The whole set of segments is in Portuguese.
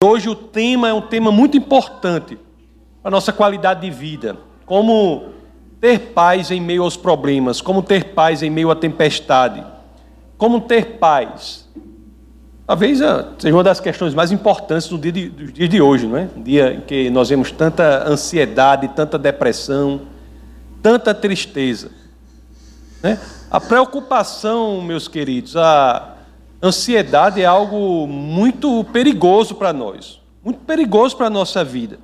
Hoje o tema é um tema muito importante para a nossa qualidade de vida. Como ter paz em meio aos problemas, como ter paz em meio à tempestade, como ter paz. Talvez ah, seja uma das questões mais importantes do dia de, dos dias de hoje, não é? Um dia em que nós vemos tanta ansiedade, tanta depressão, tanta tristeza. Né? A preocupação, meus queridos, a Ansiedade é algo muito perigoso para nós, muito perigoso para a nossa vida.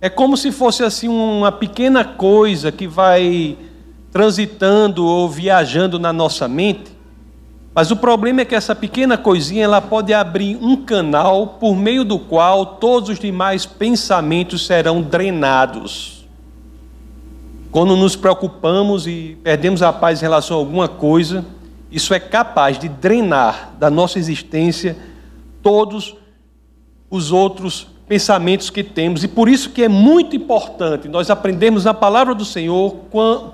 É como se fosse assim uma pequena coisa que vai transitando ou viajando na nossa mente. Mas o problema é que essa pequena coisinha ela pode abrir um canal por meio do qual todos os demais pensamentos serão drenados. Quando nos preocupamos e perdemos a paz em relação a alguma coisa, isso é capaz de drenar da nossa existência todos os outros pensamentos que temos. E por isso que é muito importante nós aprendermos na palavra do Senhor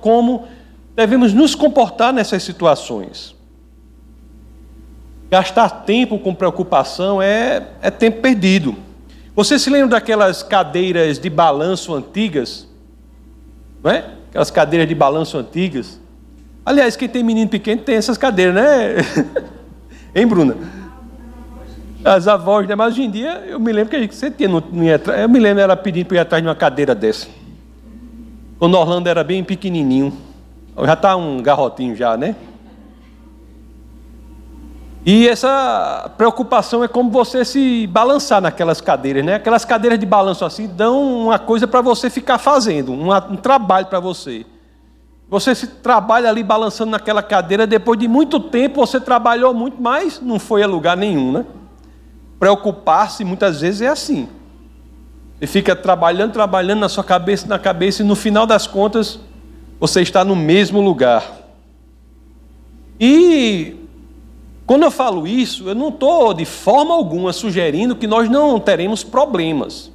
como devemos nos comportar nessas situações. Gastar tempo com preocupação é, é tempo perdido. Você se lembra daquelas cadeiras de balanço antigas? Não é? Aquelas cadeiras de balanço antigas Aliás, quem tem menino pequeno tem essas cadeiras, né? hein, Bruna? As avós, né? Mas hoje em dia, eu me lembro que a gente você tinha, não, não ia, eu me lembro ela pedindo para ir atrás de uma cadeira dessa. Quando Orlando era bem pequenininho. Já está um garrotinho já, né? E essa preocupação é como você se balançar naquelas cadeiras, né? Aquelas cadeiras de balanço assim dão uma coisa para você ficar fazendo, um, um trabalho para você. Você se trabalha ali balançando naquela cadeira, depois de muito tempo você trabalhou muito, mas não foi a lugar nenhum, né? Preocupar-se muitas vezes é assim. Você fica trabalhando, trabalhando na sua cabeça, na cabeça, e no final das contas você está no mesmo lugar. E quando eu falo isso, eu não estou de forma alguma sugerindo que nós não teremos problemas.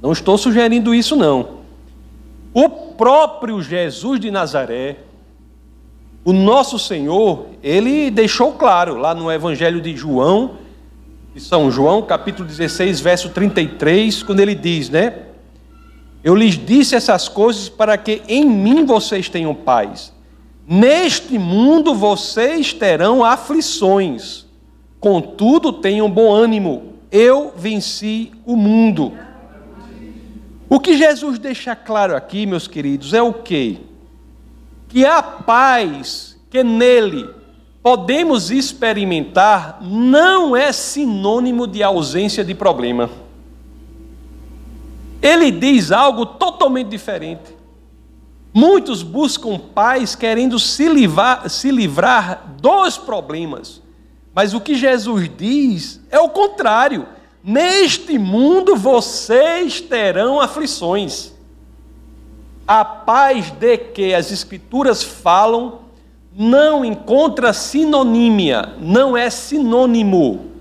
Não estou sugerindo isso, não. O próprio Jesus de Nazaré, o nosso Senhor, ele deixou claro lá no Evangelho de João, de São João, capítulo 16, verso 33, quando ele diz, né? Eu lhes disse essas coisas para que em mim vocês tenham paz. Neste mundo vocês terão aflições, contudo tenham bom ânimo. Eu venci o mundo. O que Jesus deixa claro aqui, meus queridos, é o quê? Que a paz que nele podemos experimentar não é sinônimo de ausência de problema. Ele diz algo totalmente diferente. Muitos buscam paz querendo se livrar, se livrar dos problemas. Mas o que Jesus diz é o contrário. Neste mundo vocês terão aflições. A paz de que as Escrituras falam não encontra sinonímia, não é sinônimo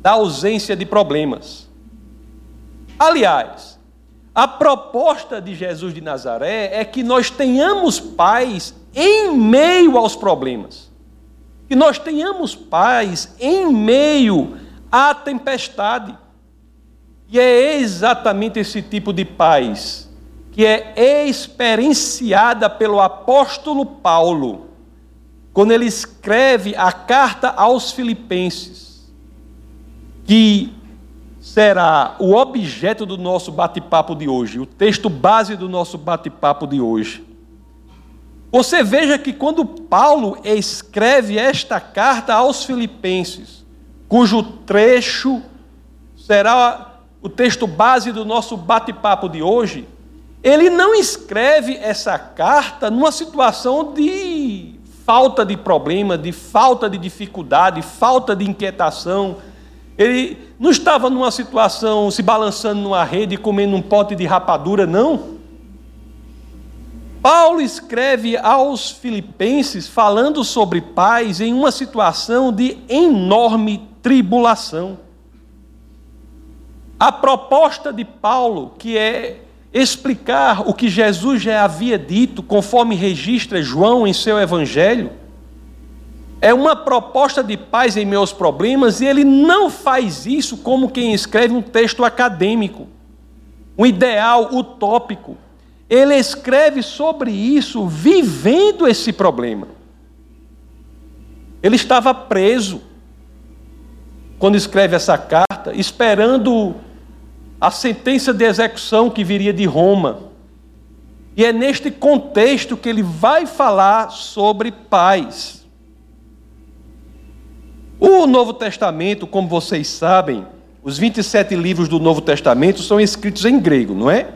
da ausência de problemas. Aliás, a proposta de Jesus de Nazaré é que nós tenhamos paz em meio aos problemas. Que nós tenhamos paz em meio à tempestade. E é exatamente esse tipo de paz que é experienciada pelo apóstolo Paulo, quando ele escreve a carta aos Filipenses, que será o objeto do nosso bate-papo de hoje, o texto base do nosso bate-papo de hoje. Você veja que quando Paulo escreve esta carta aos Filipenses, cujo trecho será o texto base do nosso bate-papo de hoje, ele não escreve essa carta numa situação de falta de problema, de falta de dificuldade, falta de inquietação. Ele não estava numa situação se balançando numa rede, comendo um pote de rapadura, não. Paulo escreve aos Filipenses falando sobre paz em uma situação de enorme tribulação. A proposta de Paulo, que é explicar o que Jesus já havia dito, conforme registra João em seu evangelho, é uma proposta de paz em meus problemas, e ele não faz isso como quem escreve um texto acadêmico, um ideal utópico. Ele escreve sobre isso vivendo esse problema. Ele estava preso quando escreve essa carta, esperando a sentença de execução que viria de Roma. E é neste contexto que ele vai falar sobre paz. O Novo Testamento, como vocês sabem, os 27 livros do Novo Testamento são escritos em grego, não é?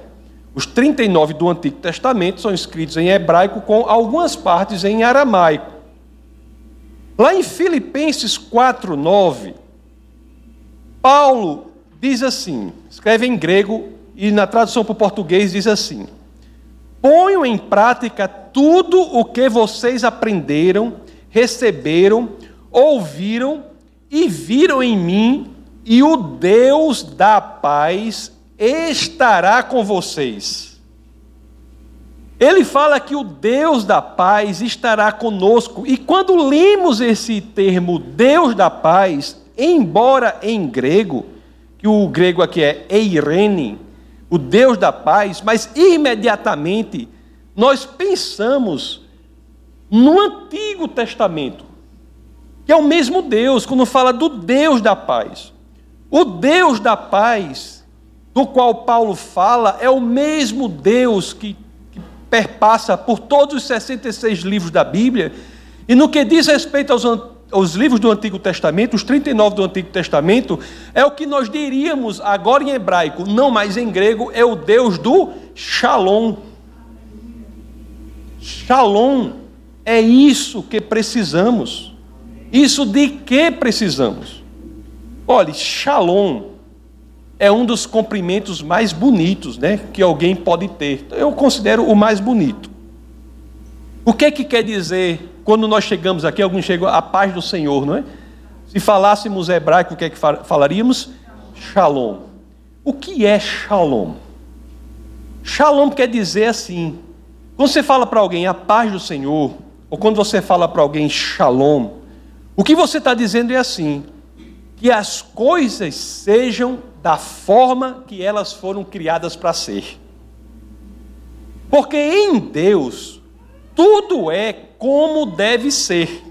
Os 39 do Antigo Testamento são escritos em hebraico, com algumas partes em aramaico. Lá em Filipenses 4, 9, Paulo diz assim: escreve em grego e na tradução para o português diz assim: Ponham em prática tudo o que vocês aprenderam, receberam, ouviram e viram em mim, e o Deus da paz estará com vocês. Ele fala que o Deus da paz estará conosco, e quando lemos esse termo Deus da paz, embora em grego, que o grego aqui é eirene, o Deus da paz, mas imediatamente nós pensamos no Antigo Testamento, que é o mesmo Deus, quando fala do Deus da paz. O Deus da paz, do qual Paulo fala, é o mesmo Deus que, que perpassa por todos os 66 livros da Bíblia, e no que diz respeito aos os livros do Antigo Testamento, os 39 do Antigo Testamento, é o que nós diríamos agora em hebraico, não mais em grego, é o Deus do Shalom. Shalom é isso que precisamos. Isso de que precisamos? Olhe, Shalom é um dos cumprimentos mais bonitos, né, que alguém pode ter. Eu considero o mais bonito. O que que quer dizer quando nós chegamos aqui, alguns chegam a paz do Senhor, não é? Se falássemos hebraico, o que é que falaríamos? Shalom. O que é shalom? Shalom quer dizer assim: quando você fala para alguém a paz do Senhor, ou quando você fala para alguém shalom, o que você está dizendo é assim: que as coisas sejam da forma que elas foram criadas para ser. Porque em Deus, tudo é como deve ser.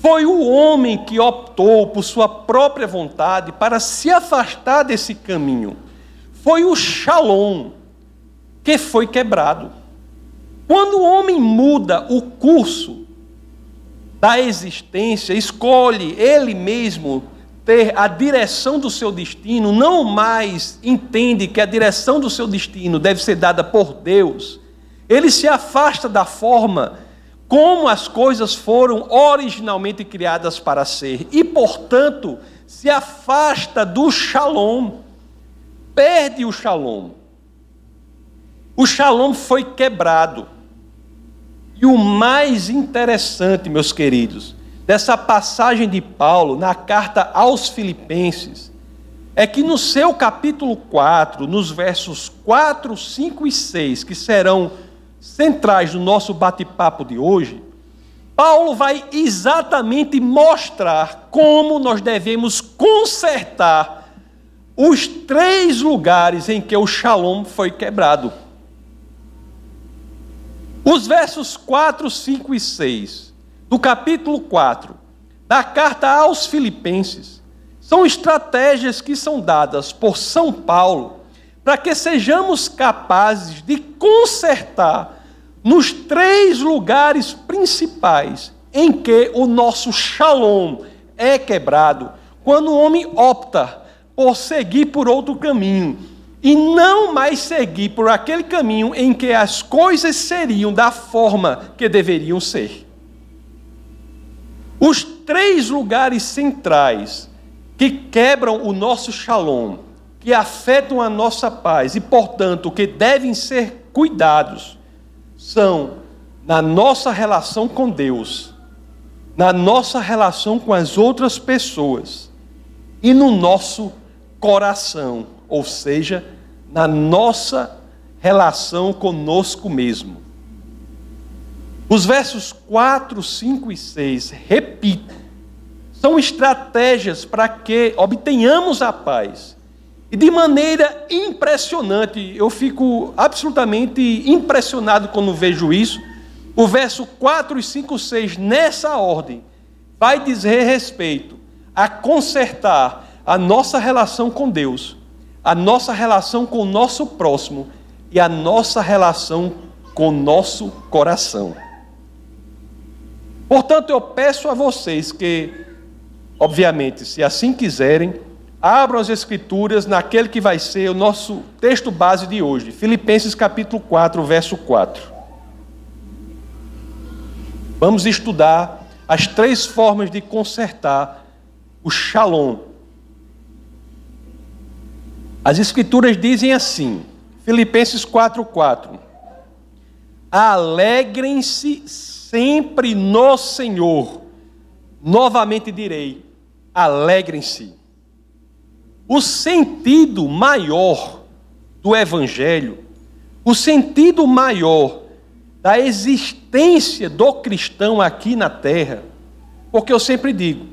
Foi o homem que optou por sua própria vontade para se afastar desse caminho. Foi o Shalom que foi quebrado. Quando o homem muda o curso da existência, escolhe ele mesmo ter a direção do seu destino, não mais entende que a direção do seu destino deve ser dada por Deus ele se afasta da forma como as coisas foram originalmente criadas para ser e, portanto, se afasta do shalom, perde o shalom. O shalom foi quebrado. E o mais interessante, meus queridos, dessa passagem de Paulo na carta aos Filipenses, é que no seu capítulo 4, nos versos 4, 5 e 6, que serão centrais do nosso bate-papo de hoje, Paulo vai exatamente mostrar como nós devemos consertar os três lugares em que o shalom foi quebrado. Os versos 4, 5 e 6 do capítulo 4 da carta aos Filipenses são estratégias que são dadas por São Paulo para que sejamos capazes de consertar nos três lugares principais em que o nosso shalom é quebrado, quando o homem opta por seguir por outro caminho e não mais seguir por aquele caminho em que as coisas seriam da forma que deveriam ser. Os três lugares centrais que quebram o nosso shalom, que afetam a nossa paz e, portanto, que devem ser cuidados, são na nossa relação com Deus, na nossa relação com as outras pessoas e no nosso coração, ou seja, na nossa relação conosco mesmo. Os versos 4, 5 e 6, repito, são estratégias para que obtenhamos a paz. E de maneira impressionante, eu fico absolutamente impressionado quando vejo isso. O verso 4 e 5, 6, nessa ordem, vai dizer respeito a consertar a nossa relação com Deus, a nossa relação com o nosso próximo e a nossa relação com o nosso coração. Portanto, eu peço a vocês que, obviamente, se assim quiserem, abram as Escrituras naquele que vai ser o nosso texto base de hoje, Filipenses capítulo 4, verso 4. Vamos estudar as três formas de consertar o shalom. As Escrituras dizem assim, Filipenses 4, 4. Alegrem-se sempre no Senhor. Novamente direi: alegrem-se. O sentido maior do Evangelho, o sentido maior da existência do cristão aqui na terra, porque eu sempre digo: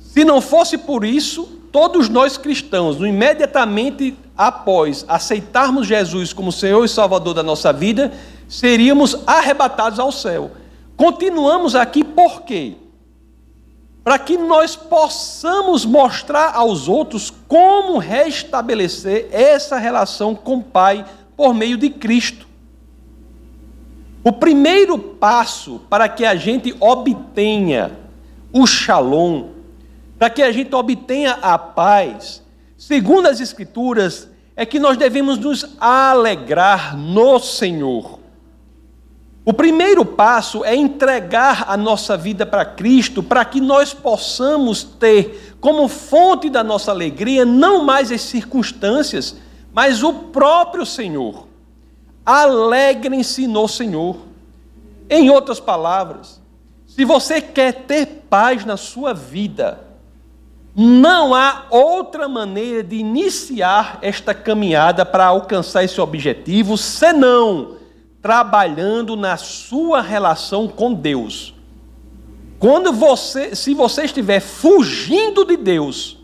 se não fosse por isso, todos nós cristãos, imediatamente após aceitarmos Jesus como Senhor e Salvador da nossa vida, seríamos arrebatados ao céu. Continuamos aqui por quê? Para que nós possamos mostrar aos outros como restabelecer essa relação com o Pai por meio de Cristo. O primeiro passo para que a gente obtenha o shalom, para que a gente obtenha a paz, segundo as Escrituras, é que nós devemos nos alegrar no Senhor. O primeiro passo é entregar a nossa vida para Cristo, para que nós possamos ter como fonte da nossa alegria não mais as circunstâncias, mas o próprio Senhor. Alegrem-se no Senhor. Em outras palavras, se você quer ter paz na sua vida, não há outra maneira de iniciar esta caminhada para alcançar esse objetivo senão trabalhando na sua relação com Deus. Quando você, se você estiver fugindo de Deus,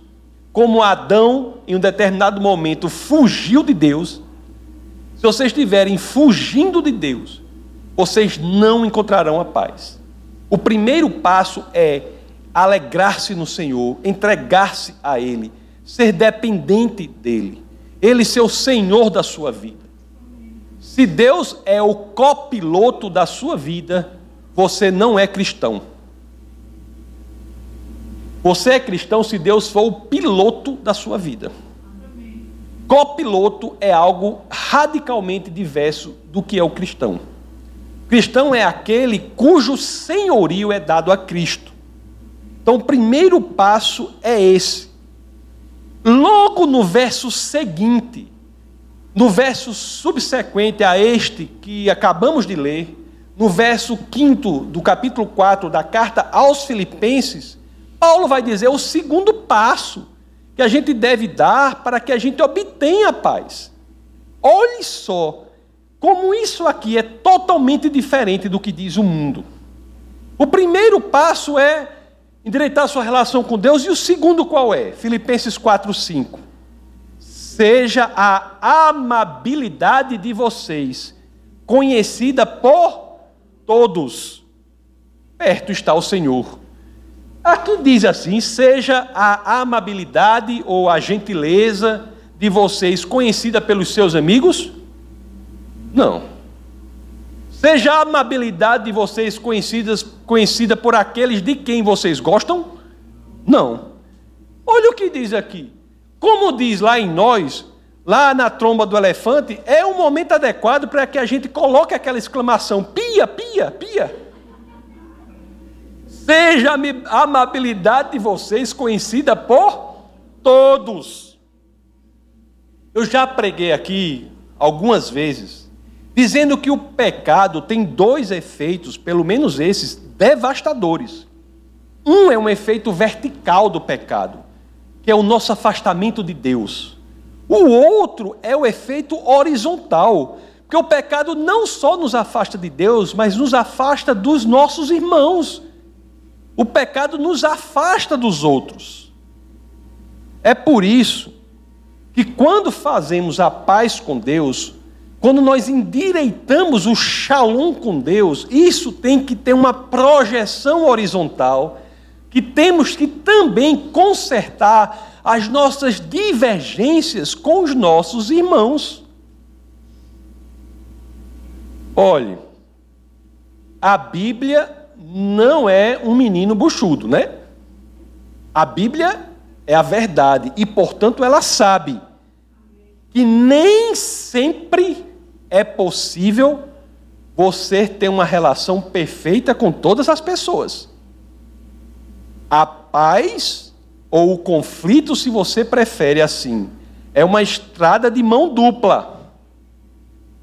como Adão em um determinado momento fugiu de Deus, se vocês estiverem fugindo de Deus, vocês não encontrarão a paz. O primeiro passo é alegrar-se no Senhor, entregar-se a Ele, ser dependente dEle, Ele ser o Senhor da sua vida. Se Deus é o copiloto da sua vida, você não é cristão. Você é cristão se Deus for o piloto da sua vida. Copiloto é algo radicalmente diverso do que é o cristão. Cristão é aquele cujo senhorio é dado a Cristo. Então, o primeiro passo é esse. Logo no verso seguinte, no verso subsequente a este que acabamos de ler, no verso 5 do capítulo 4 da carta aos Filipenses, Paulo vai dizer o segundo passo que a gente deve dar para que a gente obtenha paz. Olhe só como isso aqui é totalmente diferente do que diz o mundo. O primeiro passo é endireitar sua relação com Deus, e o segundo qual é? Filipenses 4, 5 seja a amabilidade de vocês conhecida por todos. Perto está o Senhor. Aqui diz assim: seja a amabilidade ou a gentileza de vocês conhecida pelos seus amigos? Não. Seja a amabilidade de vocês conhecidas, conhecida por aqueles de quem vocês gostam? Não. Olha o que diz aqui. Como diz lá em nós, lá na tromba do elefante, é o momento adequado para que a gente coloque aquela exclamação: pia, pia, pia. Seja a amabilidade de vocês conhecida por todos. Eu já preguei aqui algumas vezes, dizendo que o pecado tem dois efeitos, pelo menos esses, devastadores. Um é um efeito vertical do pecado que é o nosso afastamento de Deus. O outro é o efeito horizontal, Porque o pecado não só nos afasta de Deus, mas nos afasta dos nossos irmãos. O pecado nos afasta dos outros. É por isso que quando fazemos a paz com Deus, quando nós endireitamos o shalom com Deus, isso tem que ter uma projeção horizontal, que temos que também consertar as nossas divergências com os nossos irmãos. Olhe, a Bíblia não é um menino buchudo, né? A Bíblia é a verdade e, portanto, ela sabe que nem sempre é possível você ter uma relação perfeita com todas as pessoas. A paz ou o conflito, se você prefere assim, é uma estrada de mão dupla.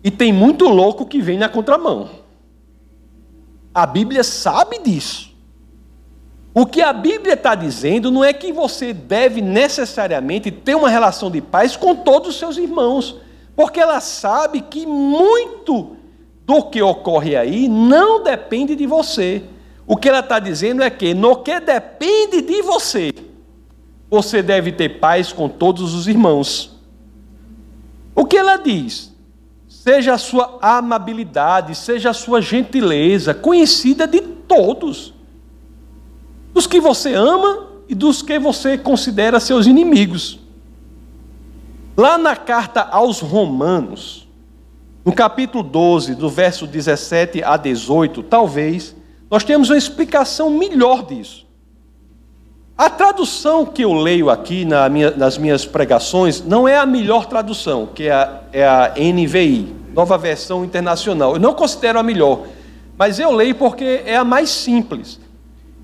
E tem muito louco que vem na contramão. A Bíblia sabe disso. O que a Bíblia está dizendo não é que você deve necessariamente ter uma relação de paz com todos os seus irmãos, porque ela sabe que muito do que ocorre aí não depende de você. O que ela está dizendo é que no que depende de você, você deve ter paz com todos os irmãos. O que ela diz? seja a sua amabilidade, seja a sua gentileza, conhecida de todos, dos que você ama e dos que você considera seus inimigos. Lá na carta aos Romanos, no capítulo 12, do verso 17 a 18, talvez, nós temos uma explicação melhor disso. A tradução que eu leio aqui na minha, nas minhas pregações não é a melhor tradução, que é a, é a NVI, Nova Versão Internacional. Eu não considero a melhor, mas eu leio porque é a mais simples.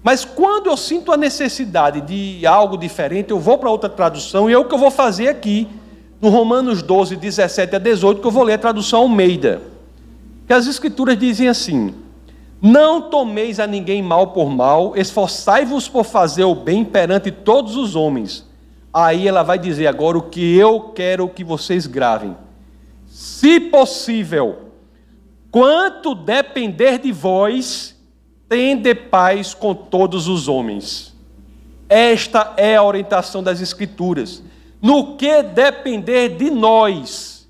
Mas quando eu sinto a necessidade de algo diferente, eu vou para outra tradução e é o que eu vou fazer aqui, no Romanos 12, 17 a 18, que eu vou ler a tradução Almeida. Que as escrituras dizem assim: não tomeis a ninguém mal por mal, esforçai-vos por fazer o bem perante todos os homens. Aí ela vai dizer agora o que eu quero que vocês gravem. Se possível, quanto depender de vós, tende paz com todos os homens. Esta é a orientação das Escrituras. No que depender de nós,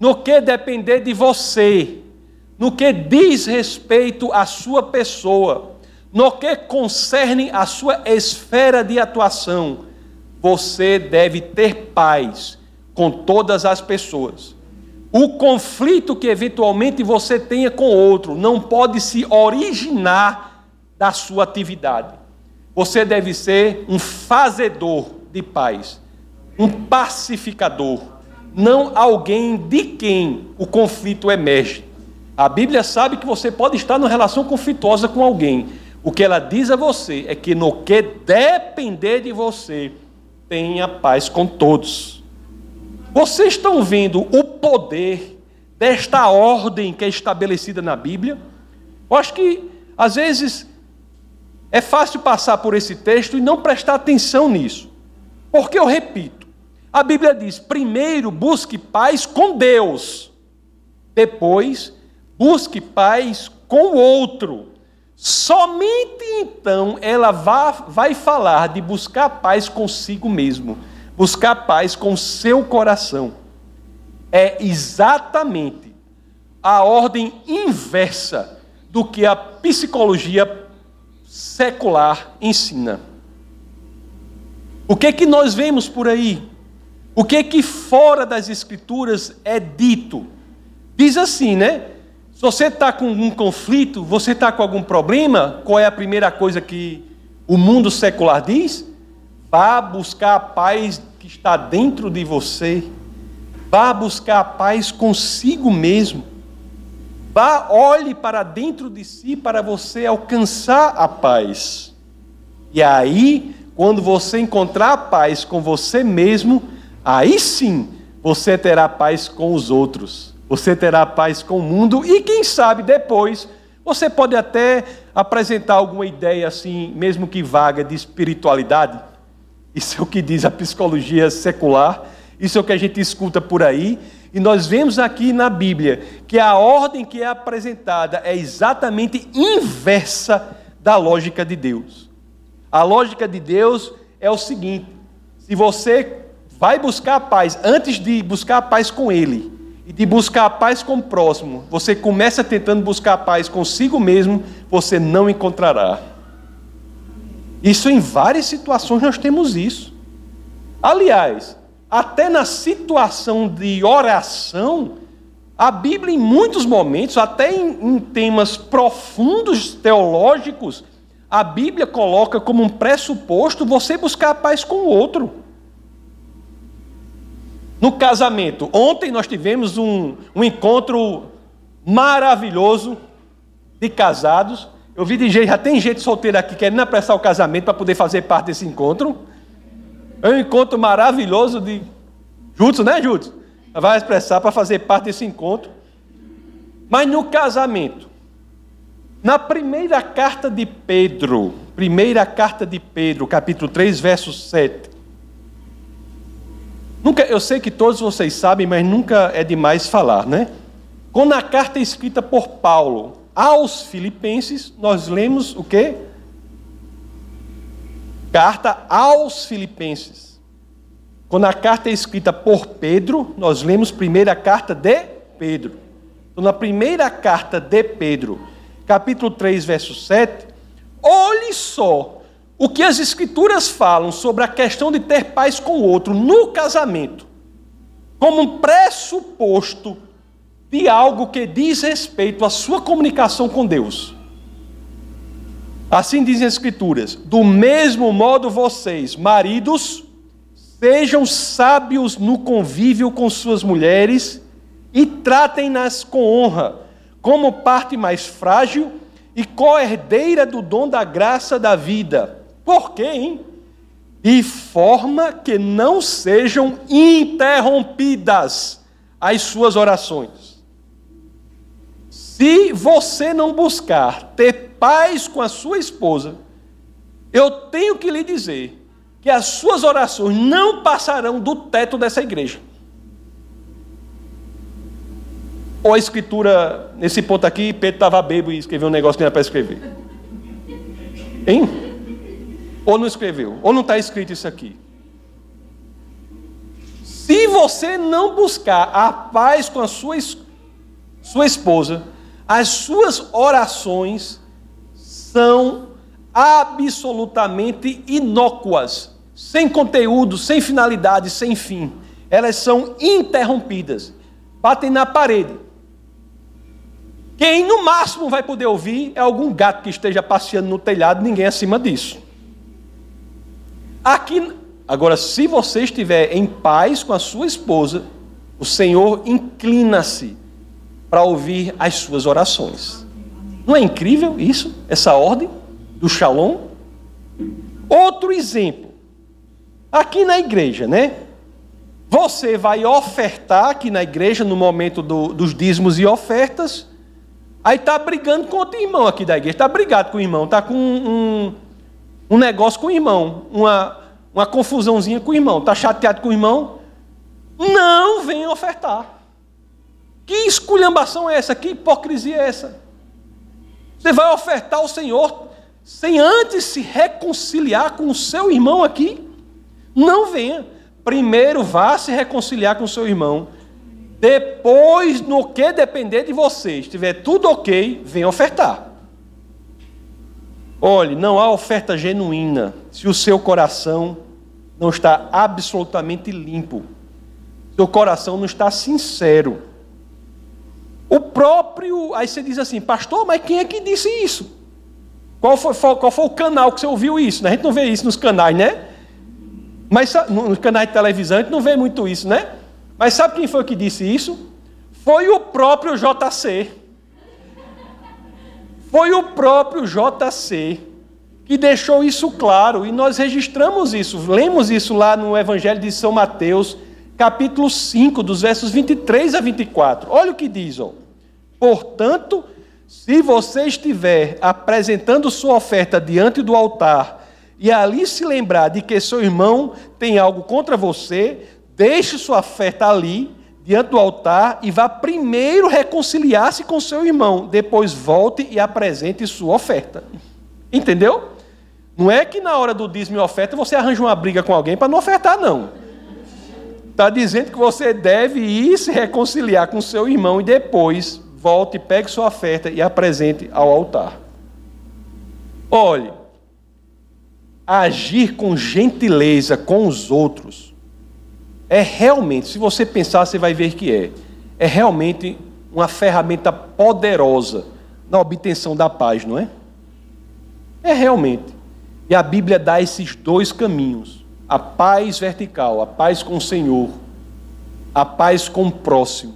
no que depender de você, no que diz respeito à sua pessoa, no que concerne a sua esfera de atuação, você deve ter paz com todas as pessoas. O conflito que eventualmente você tenha com outro não pode se originar da sua atividade. Você deve ser um fazedor de paz, um pacificador, não alguém de quem o conflito emerge. A Bíblia sabe que você pode estar numa relação conflituosa com alguém. O que ela diz a você é que no que depender de você, tenha paz com todos. Vocês estão vendo o poder desta ordem que é estabelecida na Bíblia? Eu acho que, às vezes, é fácil passar por esse texto e não prestar atenção nisso. Porque eu repito, a Bíblia diz: primeiro busque paz com Deus, depois busque paz com o outro. Somente então ela vai falar de buscar paz consigo mesmo, buscar paz com seu coração. É exatamente a ordem inversa do que a psicologia secular ensina. O que é que nós vemos por aí? O que é que fora das escrituras é dito? Diz assim, né? Se você está com um conflito, você está com algum problema, qual é a primeira coisa que o mundo secular diz? Vá buscar a paz que está dentro de você. Vá buscar a paz consigo mesmo. Vá, olhe para dentro de si para você alcançar a paz. E aí, quando você encontrar a paz com você mesmo, aí sim você terá paz com os outros você terá paz com o mundo e, quem sabe, depois você pode até apresentar alguma ideia assim, mesmo que vaga, de espiritualidade. Isso é o que diz a psicologia secular, isso é o que a gente escuta por aí. E nós vemos aqui na Bíblia que a ordem que é apresentada é exatamente inversa da lógica de Deus. A lógica de Deus é o seguinte: se você vai buscar a paz antes de buscar a paz com Ele e de buscar a paz com o próximo, você começa tentando buscar a paz consigo mesmo, você não encontrará. Isso em várias situações nós temos isso. Aliás, até na situação de oração, a Bíblia, em muitos momentos, até em, em, temas profundos teológicos, a Bíblia coloca como um pressuposto você buscar a paz com o outro. No casamento, ontem nós tivemos um, um encontro maravilhoso de casados. Eu vi de gente, já tem gente solteira aqui querendo apressar o casamento para poder fazer parte desse encontro. É um encontro maravilhoso de juntos, né, juntos? Vai expressar para fazer parte desse encontro. Mas no casamento, na primeira carta de Pedro, primeira carta de Pedro, capítulo 3, verso 7. Nunca, eu sei que todos vocês sabem, mas nunca é demais falar, né? Quando a carta é escrita por Paulo aos Filipenses, nós lemos o quê? Carta aos Filipenses. Quando a carta é escrita por Pedro, nós lemos primeira carta de Pedro. Então, na primeira carta de Pedro, capítulo 3, verso 7, olhe só o que as Escrituras falam sobre a questão de ter paz com o outro no casamento, como um pressuposto de algo que diz respeito à sua comunicação com Deus. Assim dizem as Escrituras: do mesmo modo vocês, maridos, sejam sábios no convívio com suas mulheres e tratem-nas com honra, como parte mais frágil e co-herdeira do dom da graça da vida. Por quê, hein? De forma que não sejam interrompidas as suas orações. Se você não buscar ter paz com a sua esposa, eu tenho que lhe dizer que as suas orações não passarão do teto dessa igreja. Ou a escritura, nesse ponto aqui, Pedro estava bebo e escreveu um negócio que não era para escrever. Hein? Ou não escreveu? Ou não está escrito isso aqui? Se você não buscar a paz com a sua, sua esposa, as suas orações são absolutamente inócuas, sem conteúdo, sem finalidade, sem fim. Elas são interrompidas, batem na parede. Quem no máximo vai poder ouvir é algum gato que esteja passeando no telhado, ninguém acima disso. Aqui, agora, se você estiver em paz com a sua esposa, o Senhor inclina-se para ouvir as suas orações. Não é incrível isso? Essa ordem do Shalom? Outro exemplo. Aqui na igreja, né? Você vai ofertar aqui na igreja no momento do, dos dízimos e ofertas. Aí está brigando com outro irmão aqui da igreja. Está brigado com o irmão. Está com um, um, um negócio com o irmão. Uma, uma confusãozinha com o irmão. Está chateado com o irmão. Não vem ofertar. Que esculhambação é essa? Que hipocrisia é essa? Você vai ofertar ao Senhor sem antes se reconciliar com o seu irmão aqui? Não venha. Primeiro vá se reconciliar com o seu irmão. Depois, no que depender de você, estiver tudo ok, venha ofertar. Olhe, não há oferta genuína se o seu coração não está absolutamente limpo. Seu coração não está sincero. O próprio. Aí você diz assim, pastor, mas quem é que disse isso? Qual foi, qual foi o canal que você ouviu isso? A gente não vê isso nos canais, né? Mas nos canais de televisão a gente não vê muito isso, né? Mas sabe quem foi que disse isso? Foi o próprio JC. Foi o próprio JC que deixou isso claro e nós registramos isso, lemos isso lá no Evangelho de São Mateus, capítulo 5, dos versos 23 a 24. Olha o que diz, ó. Portanto, se você estiver apresentando sua oferta diante do altar e ali se lembrar de que seu irmão tem algo contra você, deixe sua oferta ali, diante do altar e vá primeiro reconciliar-se com seu irmão, depois volte e apresente sua oferta. Entendeu? Não é que na hora do dízimo e oferta você arranja uma briga com alguém para não ofertar, não. Está dizendo que você deve ir se reconciliar com seu irmão e depois volte, pegue sua oferta e apresente ao altar. Olhe, agir com gentileza com os outros é realmente, se você pensar, você vai ver que é, é realmente uma ferramenta poderosa na obtenção da paz, não é? É realmente. E a Bíblia dá esses dois caminhos: a paz vertical, a paz com o Senhor, a paz com o próximo.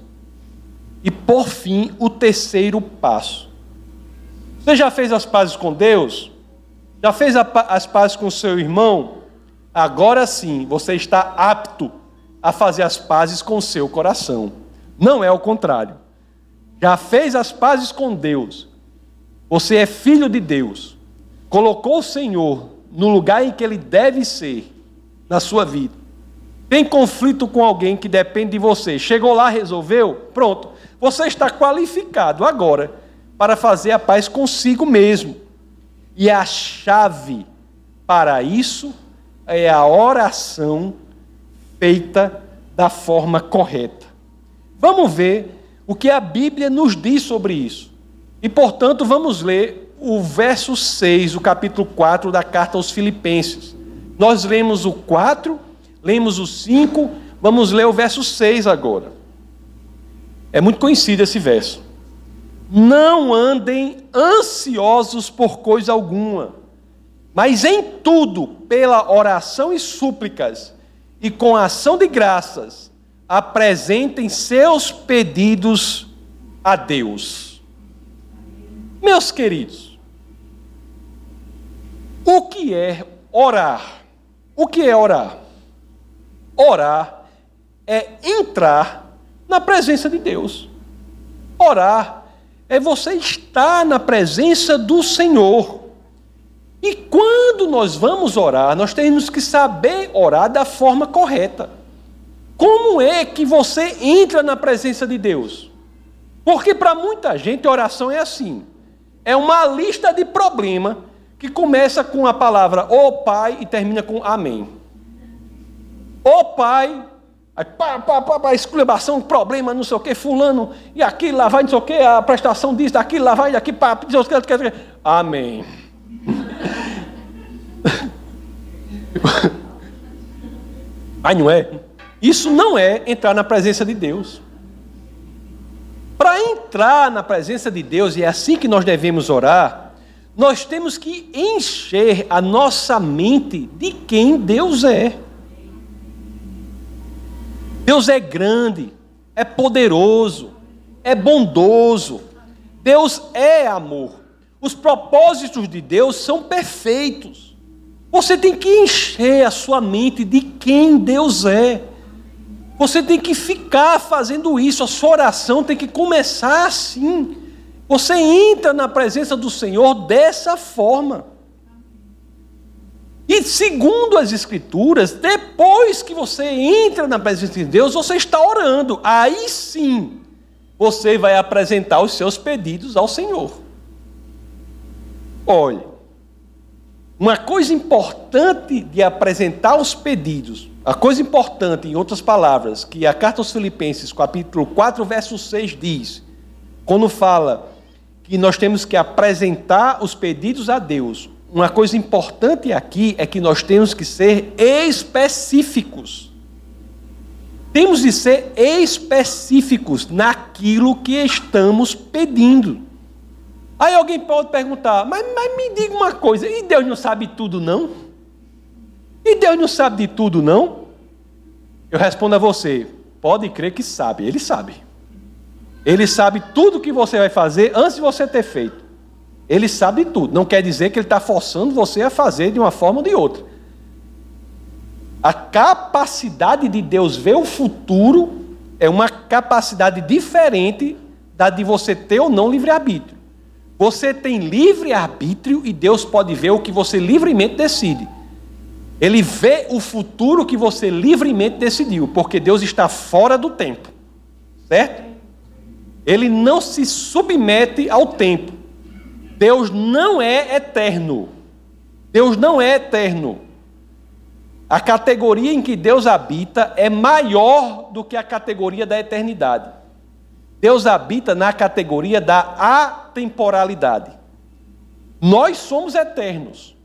E por fim, o terceiro passo. Você já fez as pazes com Deus? Já fez as pazes com seu irmão? Agora sim, você está apto a fazer as pazes com seu coração. Não é o contrário. Já fez as pazes com Deus. Você é filho de Deus. Colocou o Senhor no lugar em que ele deve ser na sua vida. Tem conflito com alguém que depende de você. Chegou lá, resolveu? Pronto. Você está qualificado agora para fazer a paz consigo mesmo. E a chave para isso é a oração feita da forma correta. Vamos ver o que a Bíblia nos diz sobre isso. E, portanto, vamos ler o verso 6, o capítulo 4 da carta aos Filipenses. Nós lemos o 4, lemos o 5, vamos ler o verso 6 agora. É muito conhecido esse verso. Não andem ansiosos por coisa alguma, mas em tudo, pela oração e súplicas, e com ação de graças, apresentem seus pedidos a Deus. Meus queridos, o que é orar? O que é orar? Orar é entrar na presença de Deus. Orar é você estar na presença do Senhor. E quando nós vamos orar, nós temos que saber orar da forma correta. Como é que você entra na presença de Deus? Porque para muita gente oração é assim: é uma lista de problema que começa com a palavra "Ó oh, Pai" e termina com Amém. Ó oh, Pai, Aí, pá, pá, pá, pá, exclamação, problema, não sei o que, fulano, e aquilo lá vai, não sei o que, a prestação disso, daquilo lá vai, daqui, pá, Deus quer, quer, quer. Amém. Mas não é. Isso não é entrar na presença de Deus. Para entrar na presença de Deus, e é assim que nós devemos orar, nós temos que encher a nossa mente de quem Deus é. Deus é grande, é poderoso, é bondoso. Deus é amor. Os propósitos de Deus são perfeitos. Você tem que encher a sua mente de quem Deus é. Você tem que ficar fazendo isso. A sua oração tem que começar assim. Você entra na presença do Senhor dessa forma. E segundo as Escrituras, depois que você entra na presença de Deus, você está orando. Aí sim, você vai apresentar os seus pedidos ao Senhor. Olhe, uma coisa importante de apresentar os pedidos, a coisa importante, em outras palavras, que a carta aos Filipenses, capítulo 4, verso 6 diz, quando fala que nós temos que apresentar os pedidos a Deus, uma coisa importante aqui é que nós temos que ser específicos. Temos de ser específicos naquilo que estamos pedindo. Aí alguém pode perguntar, mas, mas me diga uma coisa, e Deus não sabe tudo, não? E Deus não sabe de tudo, não? Eu respondo a você, pode crer que sabe, Ele sabe. Ele sabe tudo que você vai fazer antes de você ter feito. Ele sabe tudo. Não quer dizer que ele está forçando você a fazer de uma forma ou de outra. A capacidade de Deus ver o futuro é uma capacidade diferente da de você ter ou não livre-arbítrio. Você tem livre-arbítrio e Deus pode ver o que você livremente decide. Ele vê o futuro que você livremente decidiu, porque Deus está fora do tempo. certo? Ele não se submete ao tempo. Deus não é eterno. Deus não é eterno. A categoria em que Deus habita é maior do que a categoria da eternidade. Deus habita na categoria da atemporalidade. Nós somos eternos.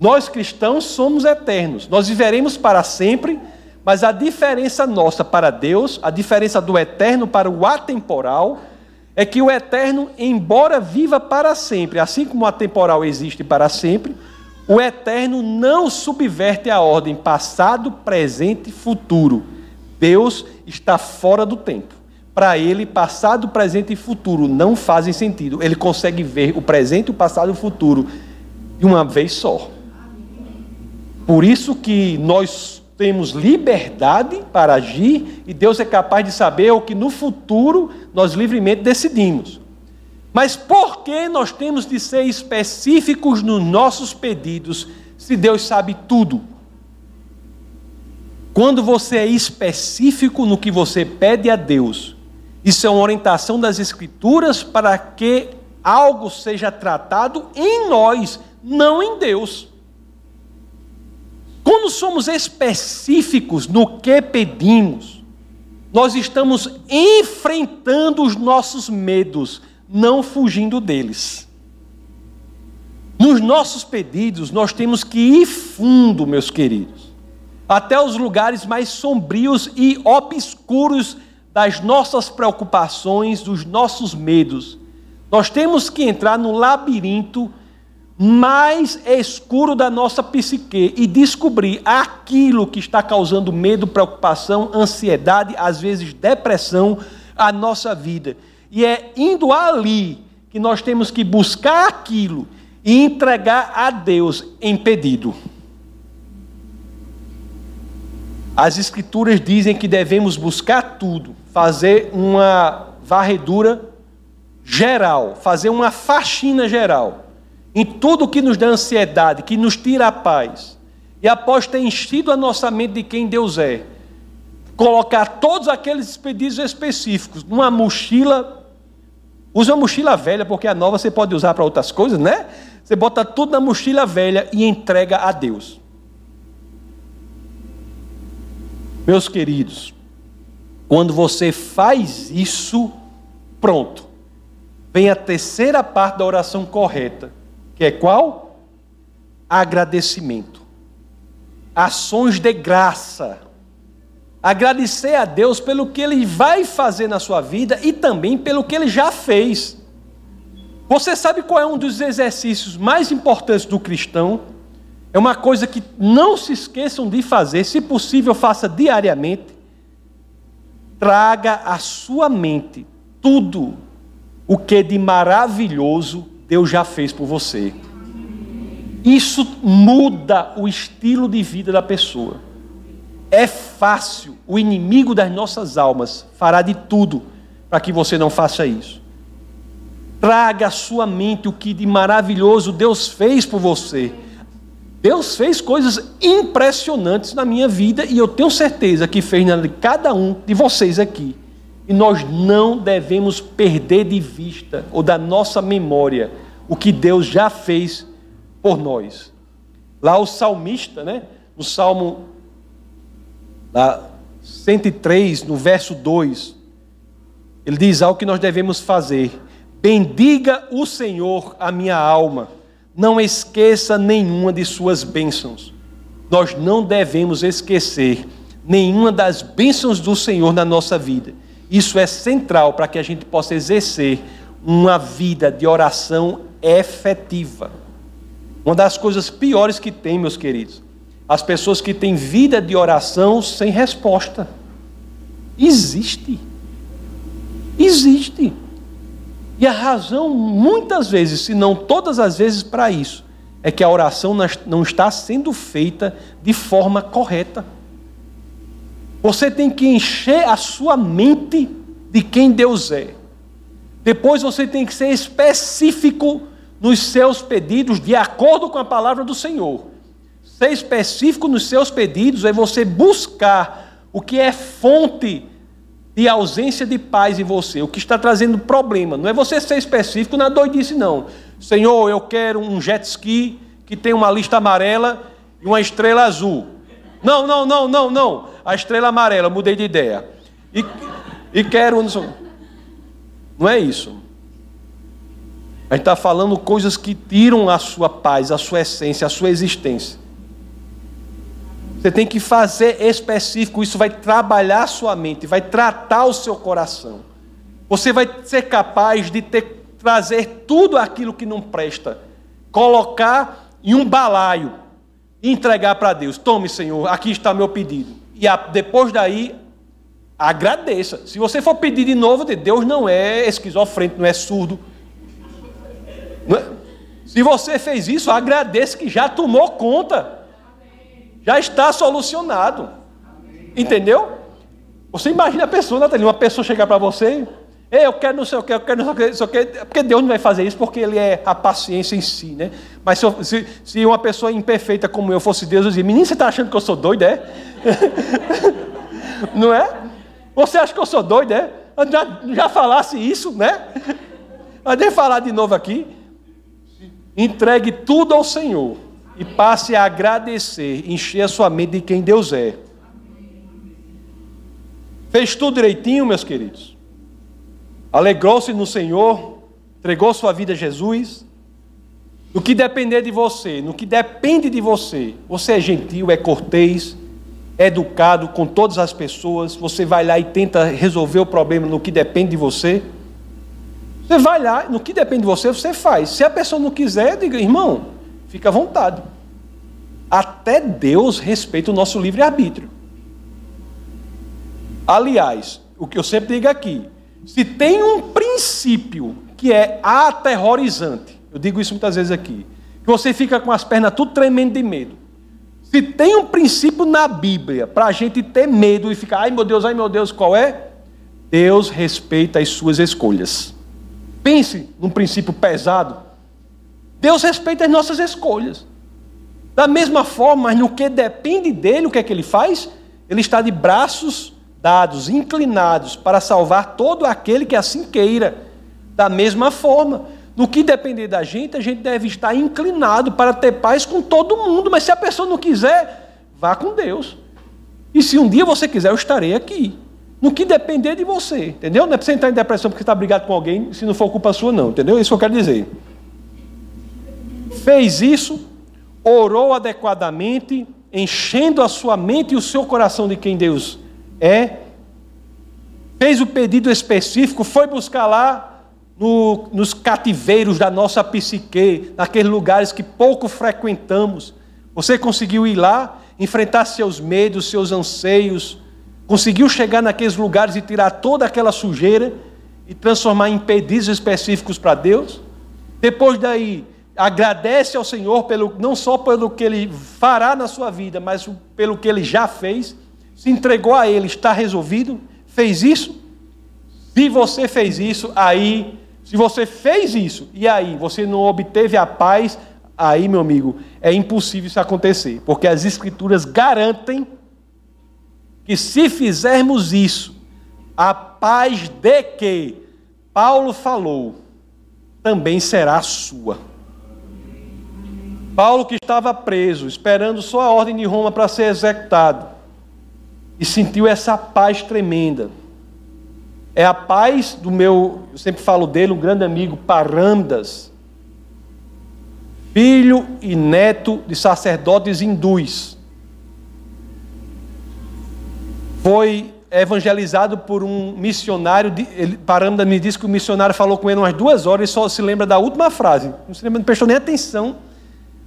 Nós cristãos somos eternos. Nós viveremos para sempre, mas a diferença nossa para Deus, a diferença do eterno para o atemporal, é que o eterno, embora viva para sempre, assim como o atemporal existe para sempre, o eterno não subverte a ordem passado, presente e futuro. Deus está fora do tempo. Para ele, passado, presente e futuro não fazem sentido. Ele consegue ver o presente, o passado e o futuro de uma vez só. Por isso que nós temos liberdade para agir e Deus é capaz de saber o que no futuro nós livremente decidimos. Mas por que nós temos de ser específicos nos nossos pedidos se Deus sabe tudo? Quando você é específico no que você pede a Deus, isso é uma orientação das Escrituras para que algo seja tratado em nós, não em Deus. Quando somos específicos no que pedimos, nós estamos enfrentando os nossos medos, não fugindo deles. Nos nossos pedidos, nós temos que ir fundo, meus queridos, até os lugares mais sombrios e obscuros das nossas preocupações, dos nossos medos. Nós temos que entrar no labirinto mais escuro da nossa psique e descobrir aquilo que está causando medo, preocupação, ansiedade, às vezes depressão à nossa vida. E é indo ali que nós temos que buscar aquilo e entregar a Deus em pedido. As Escrituras dizem que devemos buscar tudo, fazer uma varredura geral, fazer uma faxina geral em tudo que nos dá ansiedade, que nos tira a paz, e após ter enchido a nossa mente de quem Deus é, colocar todos aqueles pedidos específicos numa mochila, usa uma mochila velha, porque a nova você pode usar para outras coisas, né? Você bota tudo na mochila velha e entrega a Deus. Meus queridos, quando você faz isso, pronto. Vem a terceira parte da oração correta que é qual? Agradecimento. Ações de graça. Agradecer a Deus pelo que Ele vai fazer na sua vida e também pelo que Ele já fez. Você sabe qual é um dos exercícios mais importantes do cristão? É uma coisa que não se esqueçam de fazer, se possível, faça diariamente. Traga à sua mente tudo o que de maravilhoso Deus já fez por você. Isso muda o estilo de vida da pessoa. É fácil, o inimigo das nossas almas fará de tudo para que você não faça isso. Traga à sua mente o que de maravilhoso Deus fez por você. Deus fez coisas impressionantes na minha vida e eu tenho certeza que fez na de cada um de vocês aqui. E nós não devemos perder de vista ou da nossa memória o que Deus já fez por nós. Lá o salmista, né, no Salmo lá, 103, no verso 2, ele diz algo que nós devemos fazer: Bendiga o Senhor a minha alma, não esqueça nenhuma de suas bênçãos. Nós não devemos esquecer nenhuma das bênçãos do Senhor na nossa vida. Isso é central para que a gente possa exercer uma vida de oração efetiva. Uma das coisas piores que tem, meus queridos, as pessoas que têm vida de oração sem resposta. Existe. Existe. E a razão, muitas vezes, se não todas as vezes, para isso, é que a oração não está sendo feita de forma correta. Você tem que encher a sua mente de quem Deus é. Depois você tem que ser específico nos seus pedidos de acordo com a palavra do Senhor. Ser específico nos seus pedidos é você buscar o que é fonte de ausência de paz em você, o que está trazendo problema. Não é você ser específico na doidice, não. Senhor, eu quero um jet ski que tem uma lista amarela e uma estrela azul. Não, não, não, não, não. A estrela amarela, mudei de ideia. E, e quero. Não é isso. A gente está falando coisas que tiram a sua paz, a sua essência, a sua existência. Você tem que fazer específico, isso vai trabalhar a sua mente, vai tratar o seu coração. Você vai ser capaz de ter, trazer tudo aquilo que não presta, colocar em um balaio entregar para Deus. Tome, Senhor, aqui está meu pedido. E a, depois daí, agradeça. Se você for pedir de novo, Deus não é esquizofrênico, não é surdo. Não é? Se você fez isso, agradeça que já tomou conta. Já está solucionado. Entendeu? Você imagina a pessoa, Natalia, uma pessoa chegar para você, Ei, eu quero não sei o que, eu quero não sei o que, porque Deus não vai fazer isso, porque Ele é a paciência em si, né? Mas se, eu, se, se uma pessoa imperfeita como eu fosse Deus, eu dizia, menino, você está achando que eu sou doido, é? não é? Você acha que eu sou doido, é? Já, já falasse isso, né? Mas eu falar de novo aqui. Entregue tudo ao Senhor e passe a agradecer, encher a sua mente de quem Deus é. Fez tudo direitinho, meus queridos? Alegrou-se no Senhor, entregou sua vida a Jesus. No que depender de você, no que depende de você, você é gentil, é cortês, é educado com todas as pessoas, você vai lá e tenta resolver o problema no que depende de você. Você vai lá, no que depende de você, você faz. Se a pessoa não quiser, diga, irmão, fica à vontade. Até Deus respeita o nosso livre-arbítrio. Aliás, o que eu sempre digo aqui, se tem um princípio que é aterrorizante, eu digo isso muitas vezes aqui, que você fica com as pernas tudo tremendo de medo. Se tem um princípio na Bíblia para a gente ter medo e ficar, ai meu Deus, ai meu Deus, qual é? Deus respeita as suas escolhas. Pense num princípio pesado. Deus respeita as nossas escolhas. Da mesma forma, mas no que depende dele, o que é que ele faz? Ele está de braços dados, inclinados para salvar todo aquele que assim queira. Da mesma forma, no que depender da gente, a gente deve estar inclinado para ter paz com todo mundo, mas se a pessoa não quiser, vá com Deus. E se um dia você quiser, eu estarei aqui. No que depender de você, entendeu? Não é para você entrar em depressão porque está brigado com alguém, se não for culpa sua, não, entendeu? Isso que eu quero dizer. Fez isso, orou adequadamente, enchendo a sua mente e o seu coração de quem Deus é, fez o pedido específico, foi buscar lá no, nos cativeiros da nossa psique, naqueles lugares que pouco frequentamos. Você conseguiu ir lá, enfrentar seus medos, seus anseios, conseguiu chegar naqueles lugares e tirar toda aquela sujeira e transformar em pedidos específicos para Deus? Depois daí, agradece ao Senhor pelo, não só pelo que Ele fará na sua vida, mas pelo que Ele já fez se entregou a Ele, está resolvido? Fez isso? Se você fez isso, aí, se você fez isso e aí você não obteve a paz, aí, meu amigo, é impossível isso acontecer, porque as Escrituras garantem que se fizermos isso, a paz de que Paulo falou também será sua. Paulo que estava preso, esperando só a ordem de Roma para ser executado, e sentiu essa paz tremenda. É a paz do meu, eu sempre falo dele, um grande amigo, Parandas, filho e neto de sacerdotes hindus. Foi evangelizado por um missionário. Ele, me disse que o missionário falou com ele umas duas horas e só se lembra da última frase. Não se lembra, não prestou nem atenção.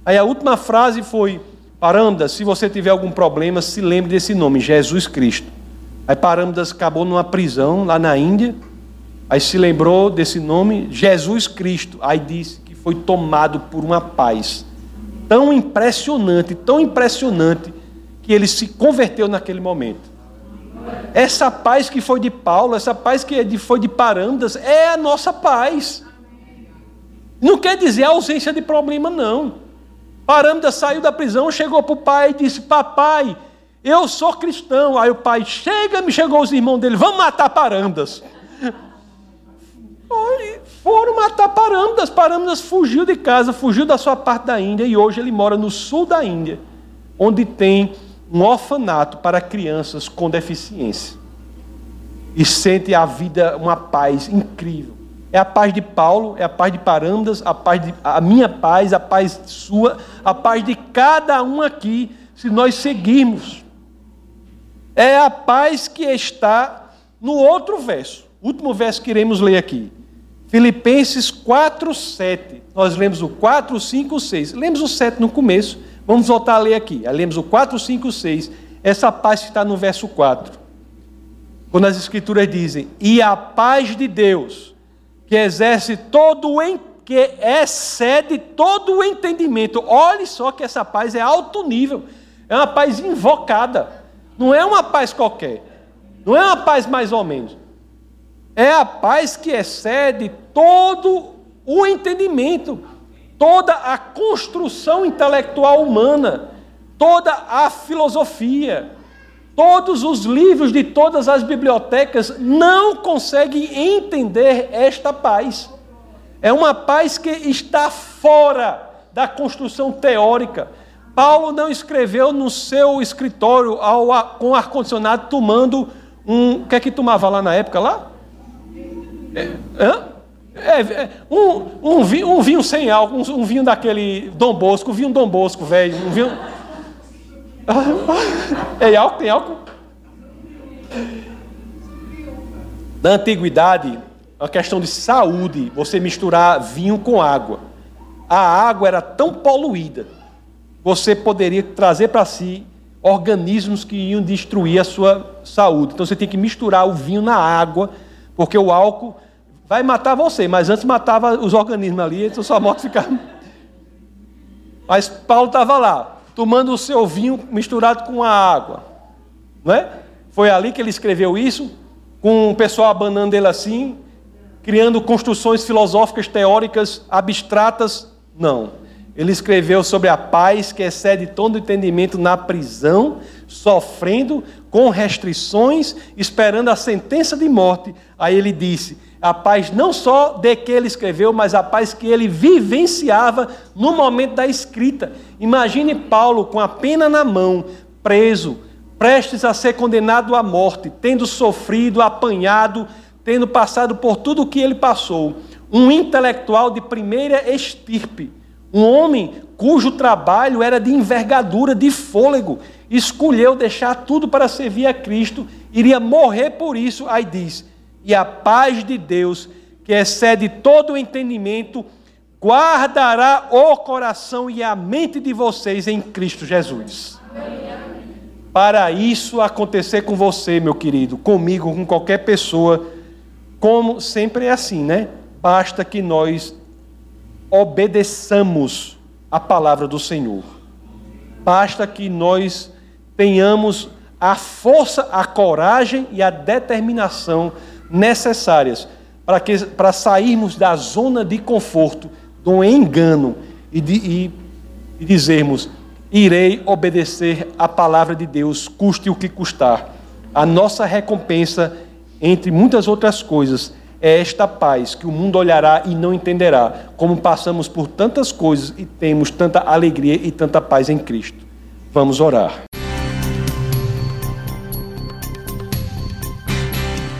Aí a última frase foi: Parâmdas, se você tiver algum problema, se lembre desse nome, Jesus Cristo. Aí Parâmdas acabou numa prisão lá na Índia. Aí se lembrou desse nome, Jesus Cristo. Aí disse que foi tomado por uma paz tão impressionante, tão impressionante, que ele se converteu naquele momento. Essa paz que foi de Paulo, essa paz que foi de Parandas, é a nossa paz. Não quer dizer ausência de problema, não. Parâmida saiu da prisão, chegou para o pai e disse: Papai, Eu sou cristão. Aí o pai chega, me chegou os irmãos dele, vamos matar Parandas. Foram matar Parandas. Parandas fugiu de casa, fugiu da sua parte da Índia e hoje ele mora no sul da Índia, onde tem um orfanato para crianças com deficiência. E sente a vida uma paz incrível. É a paz de Paulo, é a paz de Parandas, a paz de, a minha paz, a paz sua, a paz de cada um aqui, se nós seguirmos. É a paz que está no outro verso, último verso que iremos ler aqui. Filipenses 4, 7. Nós lemos o 4, 5, 6. Lemos o 7 no começo, vamos voltar a ler aqui. Lemos o 4, 5, 6. Essa paz está no verso 4. Quando as escrituras dizem: "E a paz de Deus, que exerce todo o que excede todo o entendimento". Olhe só que essa paz é alto nível. É uma paz invocada. Não é uma paz qualquer. Não é uma paz mais ou menos. É a paz que excede todo o entendimento, toda a construção intelectual humana, toda a filosofia, todos os livros de todas as bibliotecas não conseguem entender esta paz. É uma paz que está fora da construção teórica. Paulo não escreveu no seu escritório ao, com ar-condicionado tomando um. O que é que tomava lá na época lá? É, é, é, um, um, vinho, um, vinho, sem álcool, um, um, vinho daquele Dom Bosco, um vinho Dom Bosco, velho. Um vinho. É álcool? Tem álcool? Na antiguidade, a questão de saúde, você misturar vinho com água. A água era tão poluída, você poderia trazer para si organismos que iam destruir a sua saúde. Então você tem que misturar o vinho na água, porque o álcool vai matar você, mas antes matava os organismos ali, então sua morte ficava. Mas Paulo estava lá, tomando o seu vinho misturado com a água. Não é? Foi ali que ele escreveu isso, com o pessoal abanando ele assim, criando construções filosóficas teóricas abstratas. Não. Ele escreveu sobre a paz que excede todo entendimento na prisão, sofrendo com restrições, esperando a sentença de morte. Aí ele disse: a paz não só de que ele escreveu, mas a paz que ele vivenciava no momento da escrita. Imagine Paulo com a pena na mão, preso, prestes a ser condenado à morte, tendo sofrido, apanhado, tendo passado por tudo o que ele passou. Um intelectual de primeira estirpe, um homem cujo trabalho era de envergadura, de fôlego, escolheu deixar tudo para servir a Cristo, iria morrer por isso. Aí diz: e a paz de Deus, que excede todo o entendimento, guardará o coração e a mente de vocês em Cristo Jesus. Para isso acontecer com você, meu querido, comigo, com qualquer pessoa, como sempre é assim, né? Basta que nós obedeçamos a palavra do Senhor. Basta que nós tenhamos a força, a coragem e a determinação necessárias para, que, para sairmos da zona de conforto, do engano e, de, e, e dizermos: irei obedecer a palavra de Deus, custe o que custar. A nossa recompensa, entre muitas outras coisas, é esta paz que o mundo olhará e não entenderá, como passamos por tantas coisas e temos tanta alegria e tanta paz em Cristo. Vamos orar.